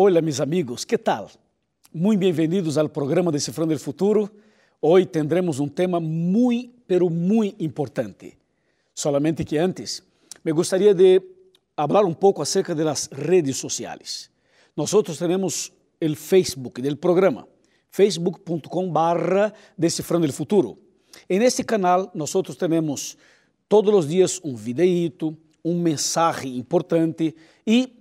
Hola mis amigos, ¿qué tal? Muy bienvenidos al programa Descifrando el Futuro. Hoy tendremos un tema muy, pero muy importante. Solamente que antes, me gustaría de hablar un poco acerca de las redes sociales. Nosotros tenemos el Facebook del programa, facebook.com barra Descifrando el Futuro. En este canal nosotros tenemos todos los días un videíto, un mensaje importante y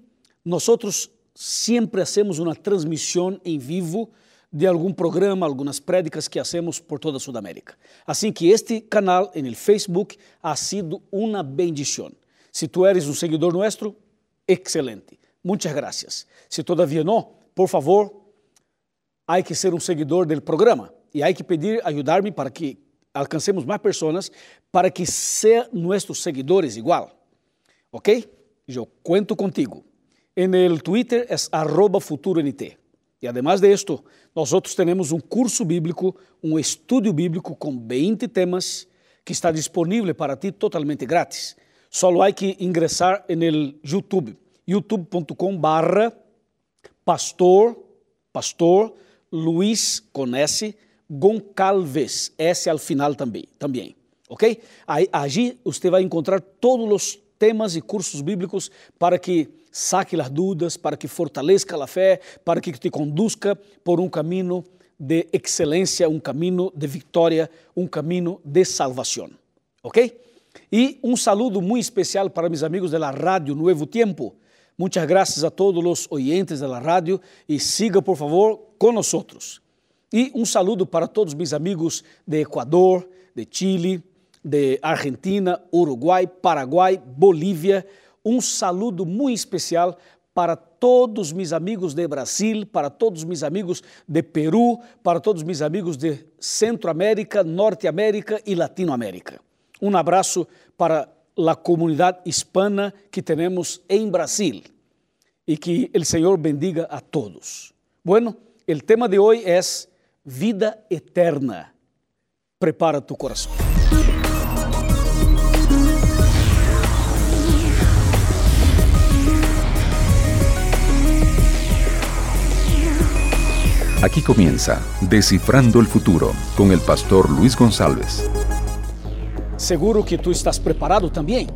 nosotros sempre hacemos uma transmissão em vivo de algum programa, algumas prédicas que hacemos por toda a Sudamérica. Assim que este canal el Facebook ha sido uma bendição. Se tu eres um seguidor nuestro, excelente. Muitas gracias. Se todavia não, por favor, há que ser um seguidor del programa e há que pedir ajudar-me para que alcancemos mais pessoas para que sejam nossos seguidores igual. ¿Ok? Eu conto contigo. En el Twitter es arroba futuroNT. Y además de esto, nosotros tenemos un curso bíblico, un estudio bíblico con 20 temas que está disponible para ti totalmente gratis. Solo hay que ingresar en el YouTube, youtube.com barra pastor, pastor Luis con S, Goncalves, S al final también, también. ¿ok? Allí usted va a encontrar todos los temas e cursos bíblicos para que saque as dúvidas, para que fortaleça a fé, para que te conduzca por um caminho de excelência, um caminho de vitória, um caminho de salvação. ¿Ok? E um saludo muito especial para meus amigos da Rádio Nuevo Tiempo. Muitas graças a todos os oyentes da rádio e siga, por favor, conosco. E um saludo para todos meus amigos de Equador, de Chile, de Argentina, Uruguai, Paraguai, Bolívia. Um saludo muito especial para todos meus amigos de Brasil, para todos meus amigos de Peru, para todos meus amigos de Centroamérica, Norte-América e Latinoamérica. Um abraço para a comunidade hispana que temos em Brasil e que o Senhor bendiga a todos. Bueno, o tema de hoje é vida eterna. Prepara tu coração. Aquí comienza Descifrando el Futuro con el pastor Luis González. Seguro que tú estás preparado también,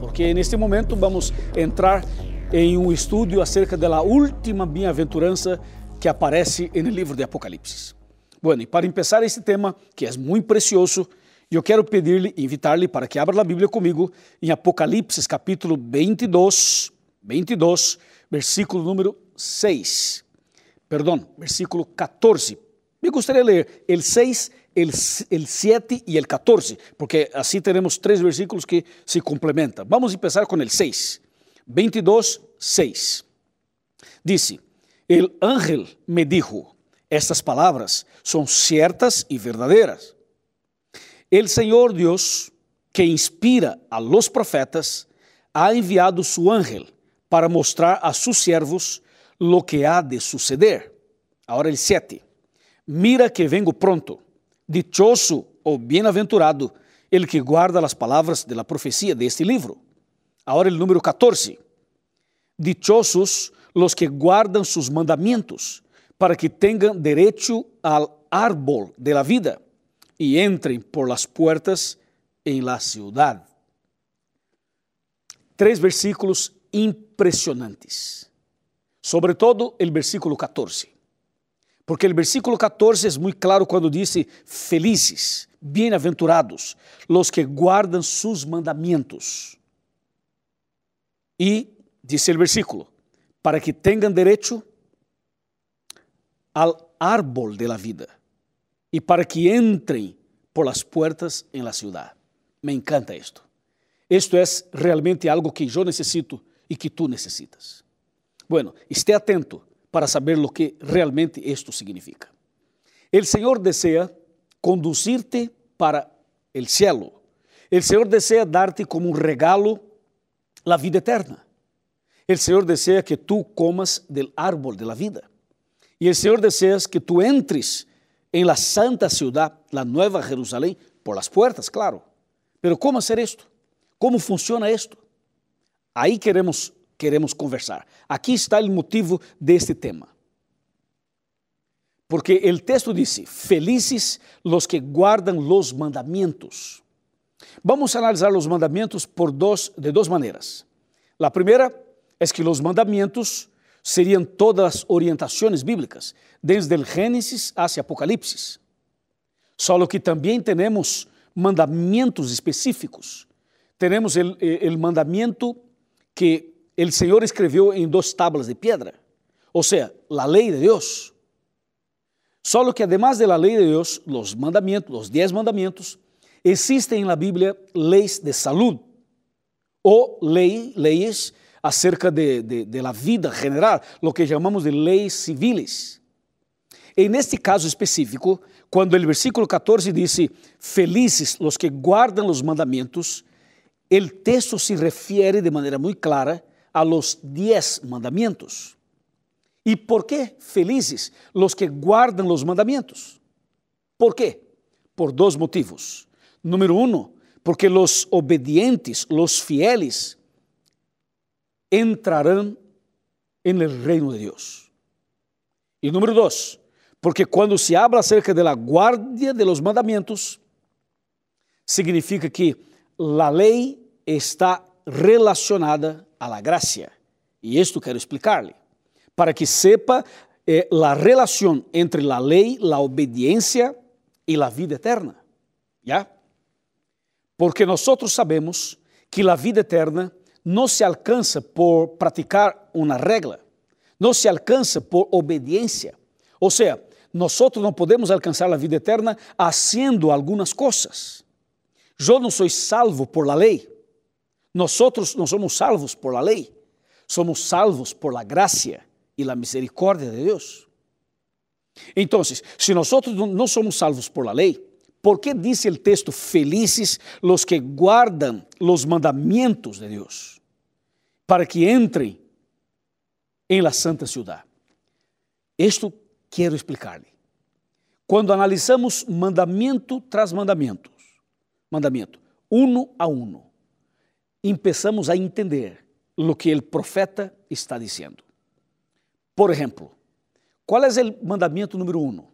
porque en este momento vamos a entrar en un estudio acerca de la última bienaventuranza que aparece en el libro de Apocalipsis. Bueno, y para empezar este tema, que es muy precioso, yo quiero pedirle, invitarle para que abra la Biblia conmigo en Apocalipsis capítulo 22, 22, versículo número 6 perdão, versículo 14. Me gostaria de ler el 6, el, el 7 e el 14, porque assim teremos três versículos que se complementam. Vamos começar com el 6. 22, 6. Dice, el ángel me dijo, estas palabras son ciertas y verdaderas. El Señor Dios, que inspira a los profetas, ha enviado su ángel para mostrar a sus siervos lo que há de suceder. Agora el 7. Mira que vengo pronto. Dichoso ou bem-aventurado el que guarda as palavras de la profecia de este livro. Agora el número 14. Dichosos los que guardan sus mandamientos, para que tengan derecho al árbol de la vida y entren por las puertas en la ciudad. Três versículos impressionantes. Sobre todo el versículo 14. Porque o versículo 14 é muito claro quando diz: Felizes, bem-aventurados, los que guardam sus mandamentos. E, diz o versículo, para que tenham direito al árbol de la vida e para que entrem por las puertas en la ciudad. Me encanta esto. Esto é realmente algo que eu necessito e que tu necessitas. Bueno, esté atento para saber lo que realmente esto significa. El Señor desea conducirte para el cielo. El Señor desea darte como un regalo la vida eterna. El Señor desea que tú comas del árbol de la vida. Y el Señor desea que tú entres en la santa ciudad, la nueva Jerusalén, por las puertas, claro. Pero ¿cómo hacer esto? ¿Cómo funciona esto? Ahí queremos queremos conversar. Aqui está o motivo deste tema. Porque o texto diz: Felizes los que guardam los mandamentos. Vamos analisar os mandamentos por dos, de duas maneiras. A primeira é que os mandamentos seriam todas as orientações bíblicas, desde o Gênesis hacia Apocalipse. Só que também temos mandamentos específicos. Temos o mandamento que o Senhor escreveu em duas tablas de pedra, ou seja, a lei de Deus. Só que además de la lei de Deus, os mandamentos, os dez mandamentos, existem na Bíblia leis de saúde ou lei, leis acerca de, de, de, la vida general, lo que chamamos de leis civiles. E neste caso específico, quando o versículo 14 diz: Felizes os que guardam os mandamentos, o texto se refere de maneira muito clara a los dez mandamentos. E por que felizes os que guardam os mandamentos? ¿Por quê? Por dois motivos. Número um, porque os obedientes, os fieles, entrarão en el reino de Deus. E número dois, porque quando se habla acerca de la guardia de los mandamentos, significa que la lei está relacionada a la gracia. E isto quero explicar-lhe, para que sepa eh, la relação entre la lei, la obediência e la vida eterna. ¿Ya? Porque nós sabemos que a vida eterna não se alcança por praticar uma regra, não se alcança por obediência. Ou seja, nós não podemos alcançar a vida eterna haciendo algumas coisas. Eu não sou salvo por la lei. Nós não somos salvos por la lei. Somos salvos por la gracia e la misericórdia de Deus. Então, se nós não somos salvos por la lei, por que diz o texto felizes los que guardam los mandamentos de Deus, para que entrem em la santa ciudad? Isto quero explicar-lhe. Quando analisamos mandamento tras mandamentos, mandamento, uno a uno, começamos a entender o que o profeta está dizendo. Por exemplo, qual é o mandamento número um?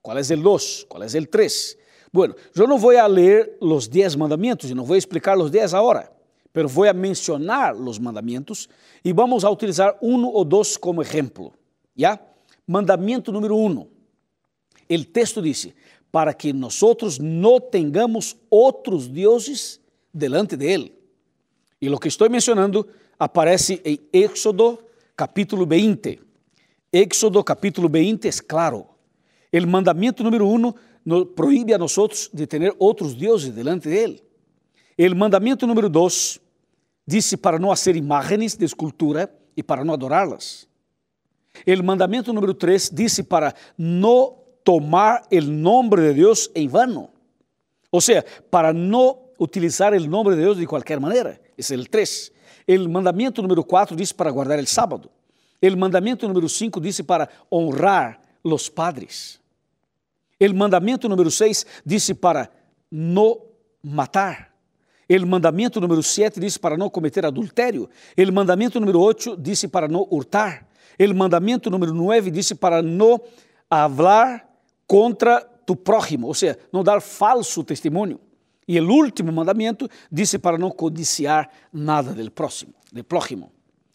Qual é o dois? Qual é o três? Bueno, yo no voy a leer los diez mandamientos y no voy a explicar los diez ahora, pero voy a mencionar los mandamientos y vamos a utilizar uno o dos como ejemplo. ¿Ya? Mandamiento número uno. El texto dice, para que nosotros no tengamos otros dioses delante de Él. Y lo que estoy mencionando aparece en Éxodo capítulo 20. Éxodo capítulo 20 es claro. El mandamiento número uno no, proíbe a nosotros de tener outros dioses delante de Él. El mandamento número dos disse para não fazer imagens de escultura e para não adorá-las. El mandamento número três disse para não tomar o nome de Deus em vano. Ou seja, para não utilizar o nome de Deus de qualquer maneira. Esse é o 3. O mandamento número 4 disse para guardar o sábado. O mandamento número 5 disse para honrar os padres. O mandamento número 6 disse para não matar. O mandamento número 7 disse para não cometer adultério. O mandamento número 8 disse para não hurtar. O mandamento número 9 disse para não falar contra tu prójimo, ou seja, não dar falso testemunho. E o último mandamento disse para não codiciar nada del próximo, del prójimo.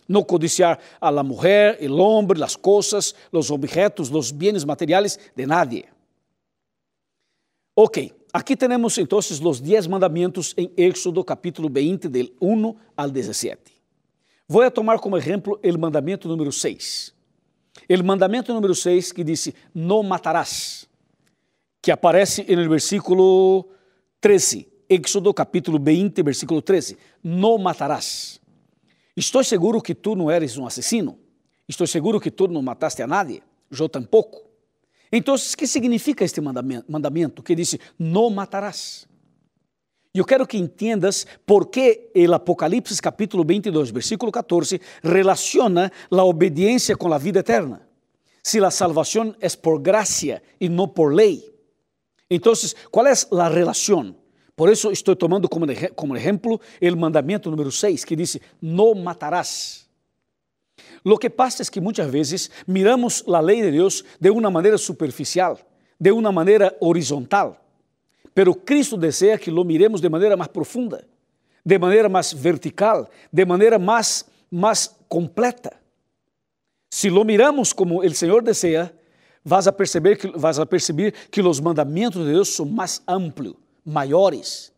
Não codiciar a la mujer, el hombre, as coisas, os objetos, os bienes materiais de nadie. Ok, aqui temos então os 10 mandamentos em Éxodo capítulo 20, del 1 al 17. Vou tomar como exemplo o mandamento número 6. O mandamento número 6 que disse, não matarás, que aparece no versículo 13, Éxodo capítulo 20, versículo 13, não matarás. Estou seguro que tu não eres um assassino. Estou seguro que tu não mataste a nadie. Eu tampouco. Então, o que significa este mandamento que diz: não matarás? Eu quero que entendas por que o Apocalipse capítulo 22, versículo 14, relaciona a obediência com a vida eterna. Se a salvação é por graça e não por lei. Então, qual é a relação? Por isso estou tomando como, como exemplo o mandamento número 6, que diz: não matarás. Lo que pasa es que muchas veces miramos la ley de Dios de una manera superficial, de una manera horizontal, pero Cristo desea que lo miremos de manera más profunda, de manera más vertical, de manera más, más completa. Si lo miramos como el Señor desea, vas a perceber que, vas a perceber que los mandamientos de Dios son más amplios, mayores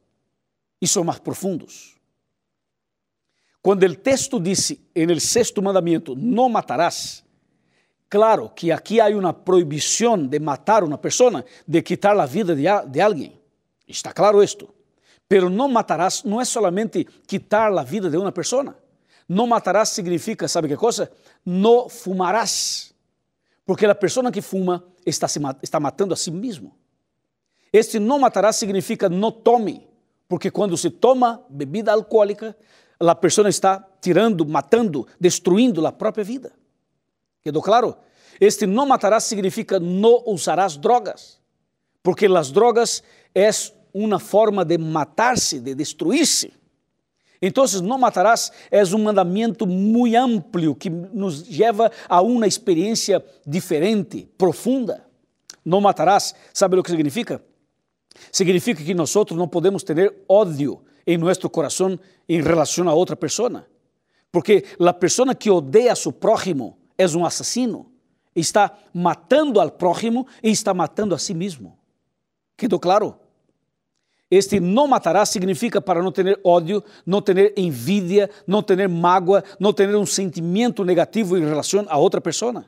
y son más profundos. Quando o texto disse, en el sexto mandamento, não matarás, claro que aqui há uma proibição de matar uma pessoa, de quitar a vida de, de alguém. Está claro isto. Pero não matarás não é solamente quitar a vida de uma pessoa. Não matarás significa, sabe que coisa? Não fumarás. Porque a pessoa que fuma está, se, está matando a si mesmo. Este não matarás significa não tome. Porque quando se toma bebida alcoólica, a pessoa está tirando, matando, destruindo a própria vida. Quedou claro? Este não matarás significa não usarás drogas, porque as drogas é uma forma de matar-se, de destruir-se. Então, não matarás é um mandamento muito amplo que nos leva a uma experiência diferente, profunda. Não matarás, sabe o que significa? Significa que nós não podemos ter ódio em nosso coração em relação a outra pessoa. Porque a pessoa que odeia a seu prójimo é um assassino. Está matando al prójimo e está matando a si mesmo. Quedou claro? Este não matará significa para não ter ódio, não ter envidia, não ter mágoa, não ter um sentimento negativo em relação a outra pessoa.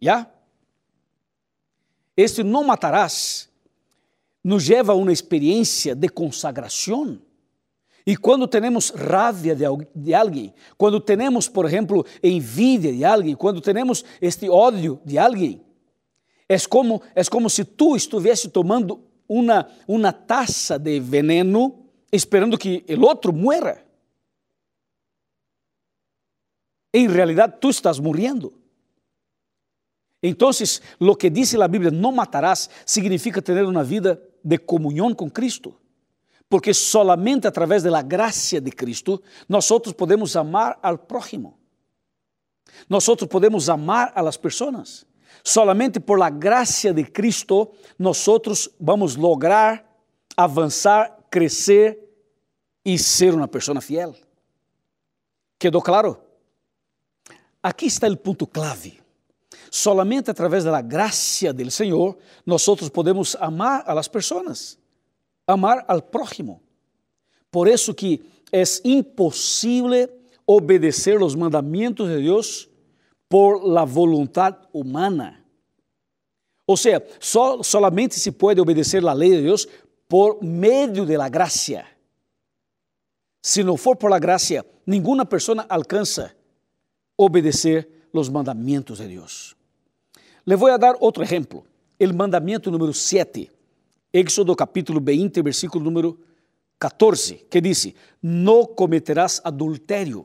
Já? Este não matarás nos leva a uma experiência de consagração. E quando temos raiva de, alguém, quando temos, por exemplo, envidia de alguém, quando temos este ódio de alguém, é como, é como se tu estivesse tomando uma, uma taça de veneno esperando que o outro muera. Em realidade, tu estás morrendo. Então, o que diz a Bíblia, não matarás, significa ter uma vida de comunhão com Cristo. Porque solamente através da graça de Cristo nós podemos amar ao prójimo. Nós podemos amar a las pessoas. Solamente por la graça de Cristo nós vamos lograr avançar, crescer e ser uma pessoa fiel. Quedou claro? Aqui está o ponto clave. Solamente através da graça do Senhor, nós podemos amar a las pessoas, amar al prójimo. Por isso que é impossível obedecer os mandamentos de Deus por la voluntad humana. Ou seja, só, solamente se pode obedecer a lei de Deus por meio de la graça. Se não for por la graça, nenhuma pessoa alcança obedecer os mandamentos de Deus. Le voy a dar outro exemplo. O mandamento número 7, Éxodo capítulo 20, versículo número 14, que diz: Não cometerás adultério.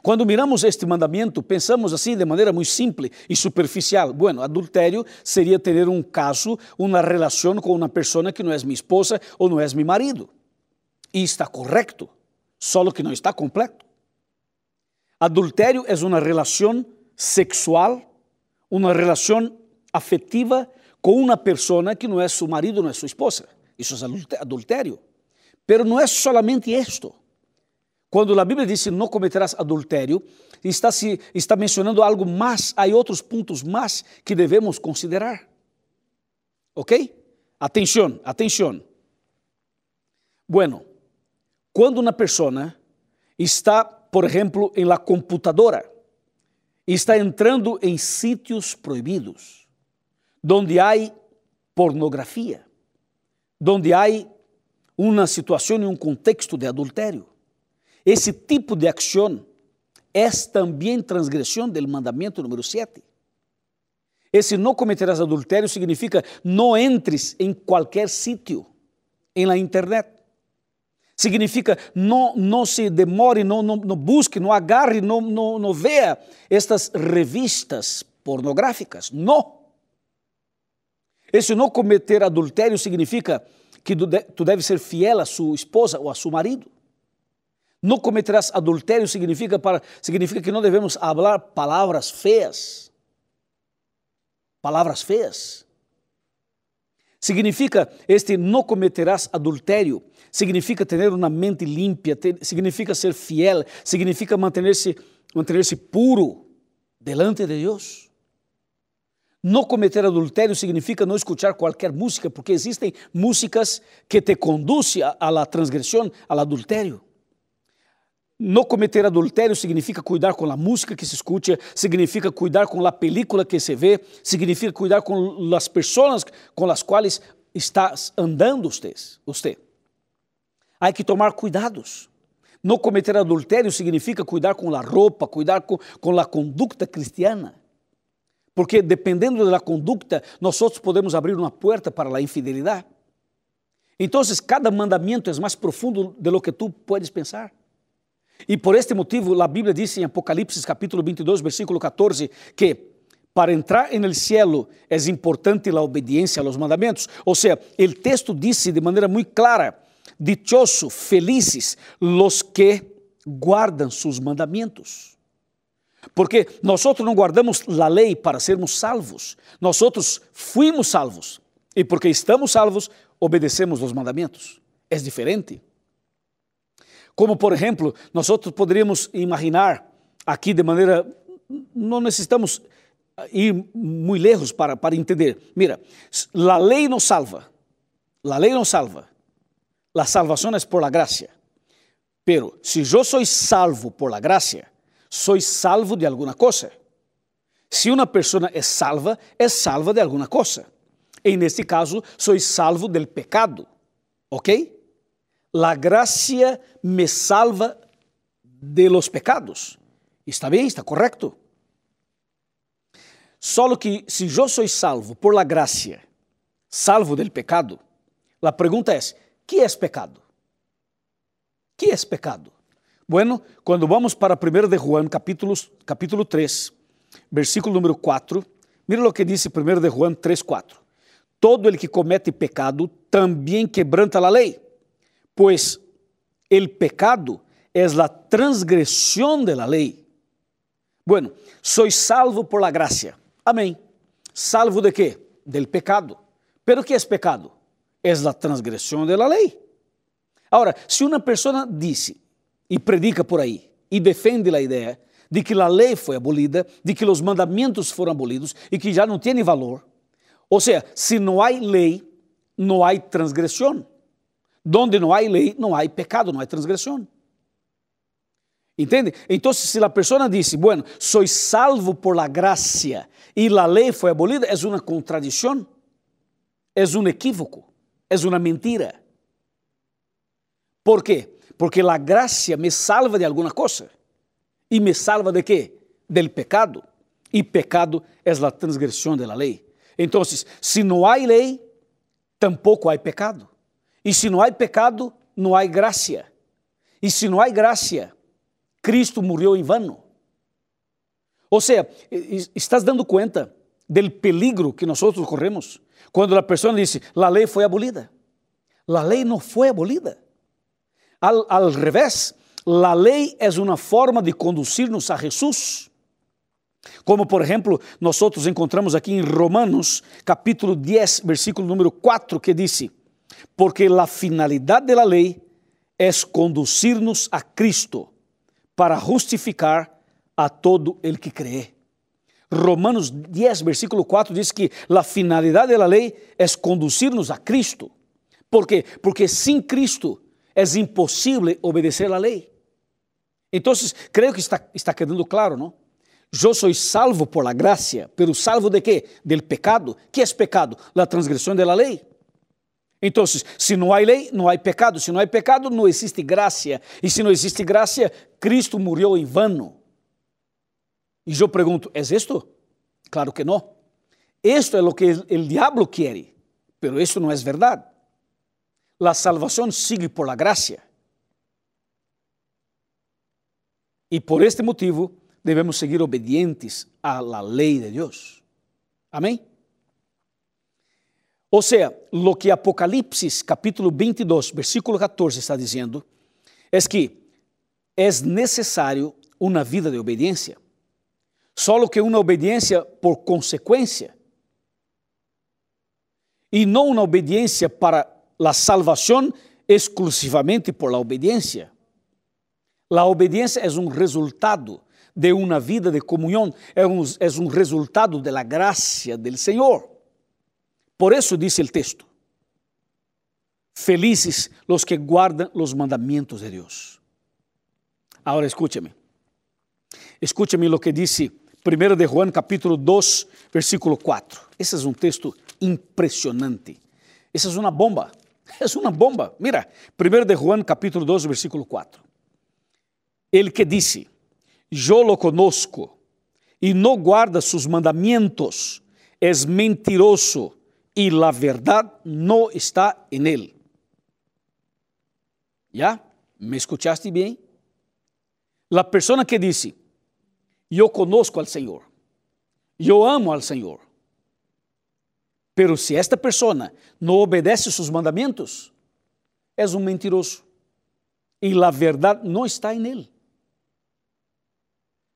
Quando miramos este mandamento, pensamos assim de maneira muito simples e superficial. Bueno, adultério seria ter um caso, uma relação com uma pessoa que não é minha esposa ou não é meu marido. E está correto, só que não está completo. Adultério é uma relação sexual uma relação afetiva com uma pessoa que não é seu marido, não é sua esposa. Isso é adultério. Pero não é solamente isto. Quando a Bíblia diz não cometerás adultério, está, se, está mencionando algo mais, há outros pontos mais que devemos considerar. Ok? Atenção, atenção. Bueno, quando uma pessoa está, por exemplo, em la computadora, está entrando em sítios proibidos, onde há pornografia, onde há uma situação e um contexto de adultério. Esse tipo de ação é também transgressão do mandamento número 7. Esse não cometerás adultério significa não entres em qualquer sítio, em la internet Significa não, não se demore, não, não, não busque, não agarre, não, não, não veja estas revistas pornográficas. Não. Esse não cometer adultério significa que tu deve ser fiel a sua esposa ou a seu marido. No cometerás adultério significa, para, significa que não devemos falar palavras feias. Palavras feias. Significa, este não cometerás adultério, significa ter uma mente limpa, significa ser fiel, significa manter-se manter puro delante de Deus. Não cometer adultério significa não escutar qualquer música, porque existem músicas que te conduzem à transgressão, ao adultério. Não cometer adultério significa cuidar com a música que se escuta, significa cuidar com a película que se vê, significa cuidar com as pessoas com as quais está andando você. você. Há que tomar cuidados. Não cometer adultério significa cuidar com a roupa, cuidar com, com a conduta cristiana. Porque dependendo da conduta, nós podemos abrir uma porta para a infidelidade. Então, cada mandamento é mais profundo de lo que tu puedes pensar. E por este motivo, a Bíblia diz em Apocalipse capítulo 22, versículo 14, que para entrar en el cielo é importante a obediência a los mandamentos. Ou seja, o texto disse de maneira muito clara: dichoso, felizes los que guardam sus mandamentos. Porque nós não guardamos a lei para sermos salvos, nós fuimos salvos e porque estamos salvos, obedecemos os mandamentos. É diferente. Como, por exemplo, nós poderíamos imaginar aqui de maneira. Não necessitamos ir muito lejos para, para entender. Mira, a lei nos salva. A lei nos salva. A salvação é por la gracia. Pero se eu sou salvo por la gracia, soy salvo de alguma coisa. Se uma pessoa é salva, é salva de alguma coisa. E neste caso, sou salvo del pecado. ¿Ok? La gracia me salva de los pecados. Está bem? Está correto? Só que se eu sou salvo por la gracia, salvo del pecado, a pergunta é: que é pecado? Que é pecado? Bueno, quando vamos para 1 de Juan, capítulo, capítulo 3, versículo número 4, mira o que diz 1 de Juan 3, 4. Todo el que comete pecado também quebranta a lei, pois el pecado é a transgressão de la lei. Bueno, sois salvo por la gracia. Amém. Salvo de quê? Del pecado. Pero que é pecado? É a transgressão de la lei. Agora, se uma pessoa disse, e predica por aí e defende a ideia de que a lei foi abolida, de que os mandamentos foram abolidos e que já não tem valor. Ou seja, se não há lei, não há transgressão. Donde não há lei, não há pecado, não há transgressão. Entende? Então, se a pessoa disse, bueno, sou salvo por la gracia e a lei foi abolida, é uma contradição, é um equívoco, é uma mentira. Por quê? porque a graça me salva de alguma coisa. E me salva de quê? Del pecado. E pecado é a transgressão da lei. Então, se não há lei, tampouco há pecado. E se não há pecado, não há graça. E se não há graça, Cristo morreu em vano. Ou seja, estás dando conta do peligro que nós corremos quando a pessoa disse: a lei foi abolida. A lei não foi abolida. Al, al revés, la lei é uma forma de conduzir-nos a Jesus. Como, por exemplo, nós encontramos aqui em Romanos, capítulo 10, versículo número 4, que diz: Porque a finalidade da lei é conduzir-nos a Cristo para justificar a todo el que cree. Romanos 10, versículo 4 diz que a finalidade da lei é conduzir-nos a Cristo. Por quê? Porque sem Cristo é impossível obedecer a lei. Então, creio que está, está quedando claro, não? Eu sou salvo por la gracia, pero salvo de quê? Del pecado. Que é pecado? La transgressão da lei. Então, se não há lei, não há pecado. Se não há pecado, não existe graça. E se não existe graça, Cristo morreu em vano. E eu pergunto, é isto? Claro que não. Isto é o que o diabo quer, pero isso não é verdade. La salvación sigue por la gracia. Y por este motivo debemos seguir obedientes a la ley de Dios. Amén. Ou seja, lo que Apocalipse capítulo 22, versículo 14 está dizendo é que é necessário uma vida de obediência. Solo que uma obediência por consequência e não uma obediência para a salvação exclusivamente por la obediência. La obediência é um resultado de uma vida de comunhão, é um, é um resultado de la gracia del Senhor. Por isso diz o texto: Felizes los que guardam los mandamientos de Deus. Agora escúchame. Escúchame lo que disse 1 de Juan capítulo 2, versículo 4. Esse é um texto impressionante. Essa é uma bomba. É uma bomba. Mira, 1 de Juan capítulo 2, versículo 4. Ele que disse, Eu lo conosco e não guarda sus mandamentos, é mentiroso e la verdade não está em ele. ¿Ya? ¿Me escuchaste bem? La persona que disse, eu conosco al Senhor, eu amo al Senhor, pero se esta persona não obedece seus mandamentos, é um mentiroso e a verdade não está em ele.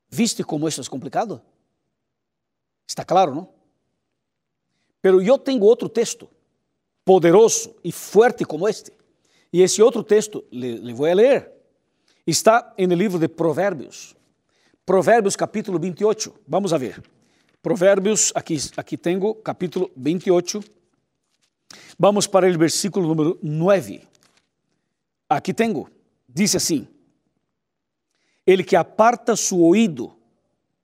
¿Viste como isso é complicado? Está claro, não? Pero eu tenho outro texto, poderoso e forte como este. E esse outro texto, le, le vou ler, está no livro de Provérbios. Provérbios capítulo 28. Vamos a ver. Provérbios, aqui, aqui tenho capítulo 28. Vamos para o versículo número 9. Aqui tenho. Diz assim: Ele que aparta su ouído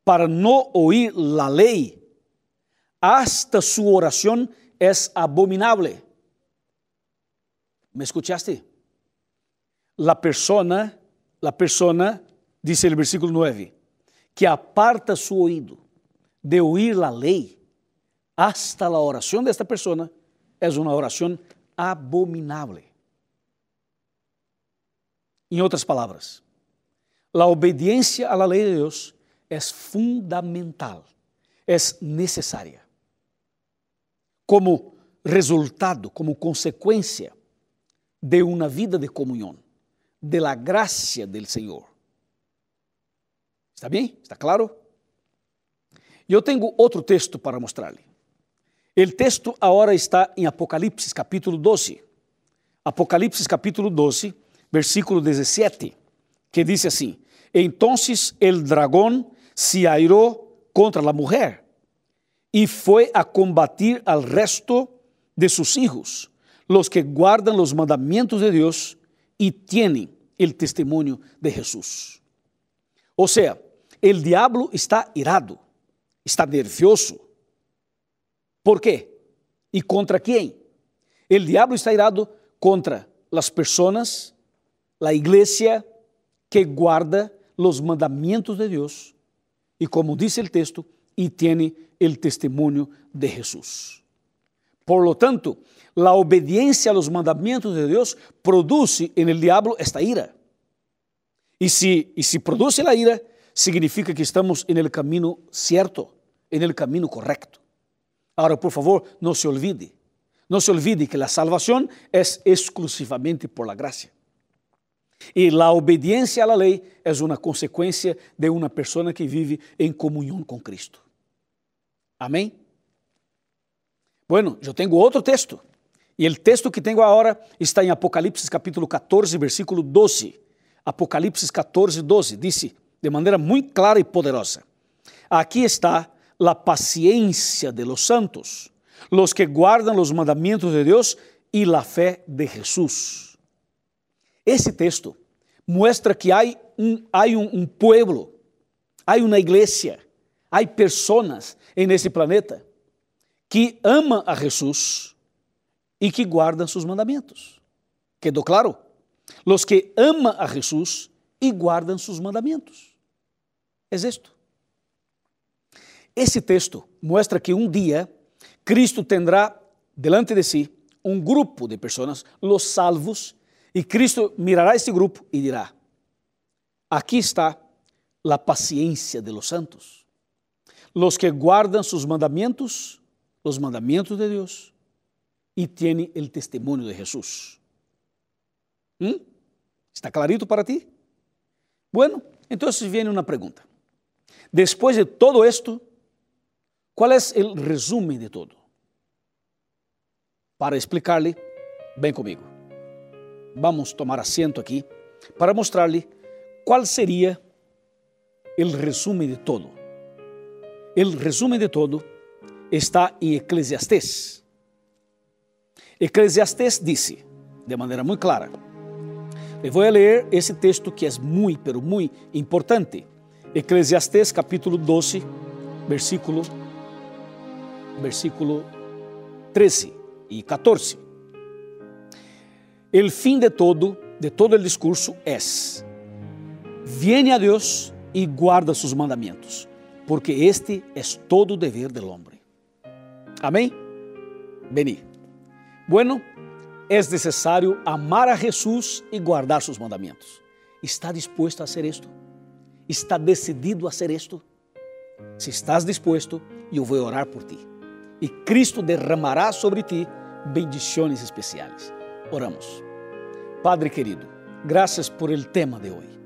para não ouvir a lei, hasta su oração é abominável. ¿Me escuchaste? La persona, la persona, dice el versículo 9, que aparta su oído de oír la ley hasta la oración de esta persona es una oración abominable. Em outras palavras, a obediência à lei de Deus é fundamental, é necessária. Como resultado, como consequência de uma vida de comunhão, de la gracia del Senhor. ¿Está bem? ¿Está claro? Eu tenho outro texto para mostrar-lhe. O texto agora está em Apocalipse, capítulo 12. Apocalipse, capítulo 12, versículo 17, que diz assim: Entonces el dragão se airou contra a mulher e foi a combatir al resto de seus hijos los que guardan los mandamientos de Dios y tienen el testimonio de Jesús. O sea, el diablo está irado, está nervioso. ¿Por qué? ¿Y contra quién? El diablo está irado contra las personas, la iglesia que guarda los mandamientos de Dios y como dice el texto, y tiene el testimonio de Jesús. Por lo tanto, la obediencia a los mandamientos de Dios produce en el diablo esta ira. Y si, y si produce la ira, significa que estamos en el camino cierto, en el camino correcto. Ahora, por favor, no se olvide, no se olvide que la salvación es exclusivamente por la gracia. Y la obediencia a la ley es una consecuencia de una persona que vive en comunión con Cristo. Amén. Bueno, eu tenho outro texto. E o texto que tenho agora está em Apocalipse capítulo 14, versículo 12. Apocalipse 14, 12. Disse de maneira muito clara e poderosa: Aqui está a paciência de los santos, los que guardam os mandamentos de Deus e a fé de Jesus. Esse texto mostra que há um, há um, um pueblo, há uma igreja, há pessoas nesse planeta que ama a Jesus e que guardam seus mandamentos. Quedou claro? Los que ama a Jesus e guardam seus mandamentos. É isto. Esse texto mostra que um dia Cristo terá delante de si um grupo de pessoas, los salvos, e Cristo mirará esse grupo e dirá: Aqui está a paciência de los santos, los que guardam seus mandamentos los mandamientos de Dios y tiene el testimonio de Jesús. ¿Mm? ¿Está clarito para ti? Bueno, entonces viene una pregunta. Después de todo esto, ¿cuál es el resumen de todo? Para explicarle, ven conmigo. Vamos a tomar asiento aquí para mostrarle cuál sería el resumen de todo. El resumen de todo está em Eclesiastés. Eclesiastés dice, de maneira muito clara, eu vou ler esse texto que é muito, pero muito importante. Eclesiastés capítulo 12, versículo, versículo 13 e 14. El fim de todo, de todo el discurso es, viene a Deus e guarda sus mandamentos, porque este es todo o dever del hombre. Amém? Vení. Bueno, é necessário amar a Jesus e guardar seus mandamentos. ¿Está disposto a hacer esto? ¿Está decidido a hacer esto? Si estás dispuesto, eu vou orar por ti. E Cristo derramará sobre ti bendições especiais. Oramos. Padre querido, graças por el tema de hoje.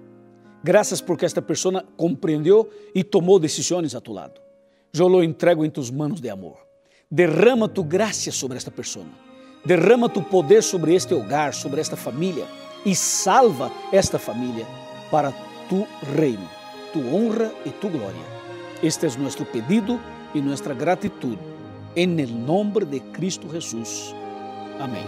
Graças porque esta pessoa compreendeu e tomou decisões a tu lado. Eu lo entrego em tus manos de amor. Derrama tu graça sobre esta pessoa. Derrama tu poder sobre este hogar, sobre esta família e salva esta família para tu reino, tu honra e tu glória. Este é nosso pedido e nossa gratitud. En el nombre de Cristo Jesús. Amém.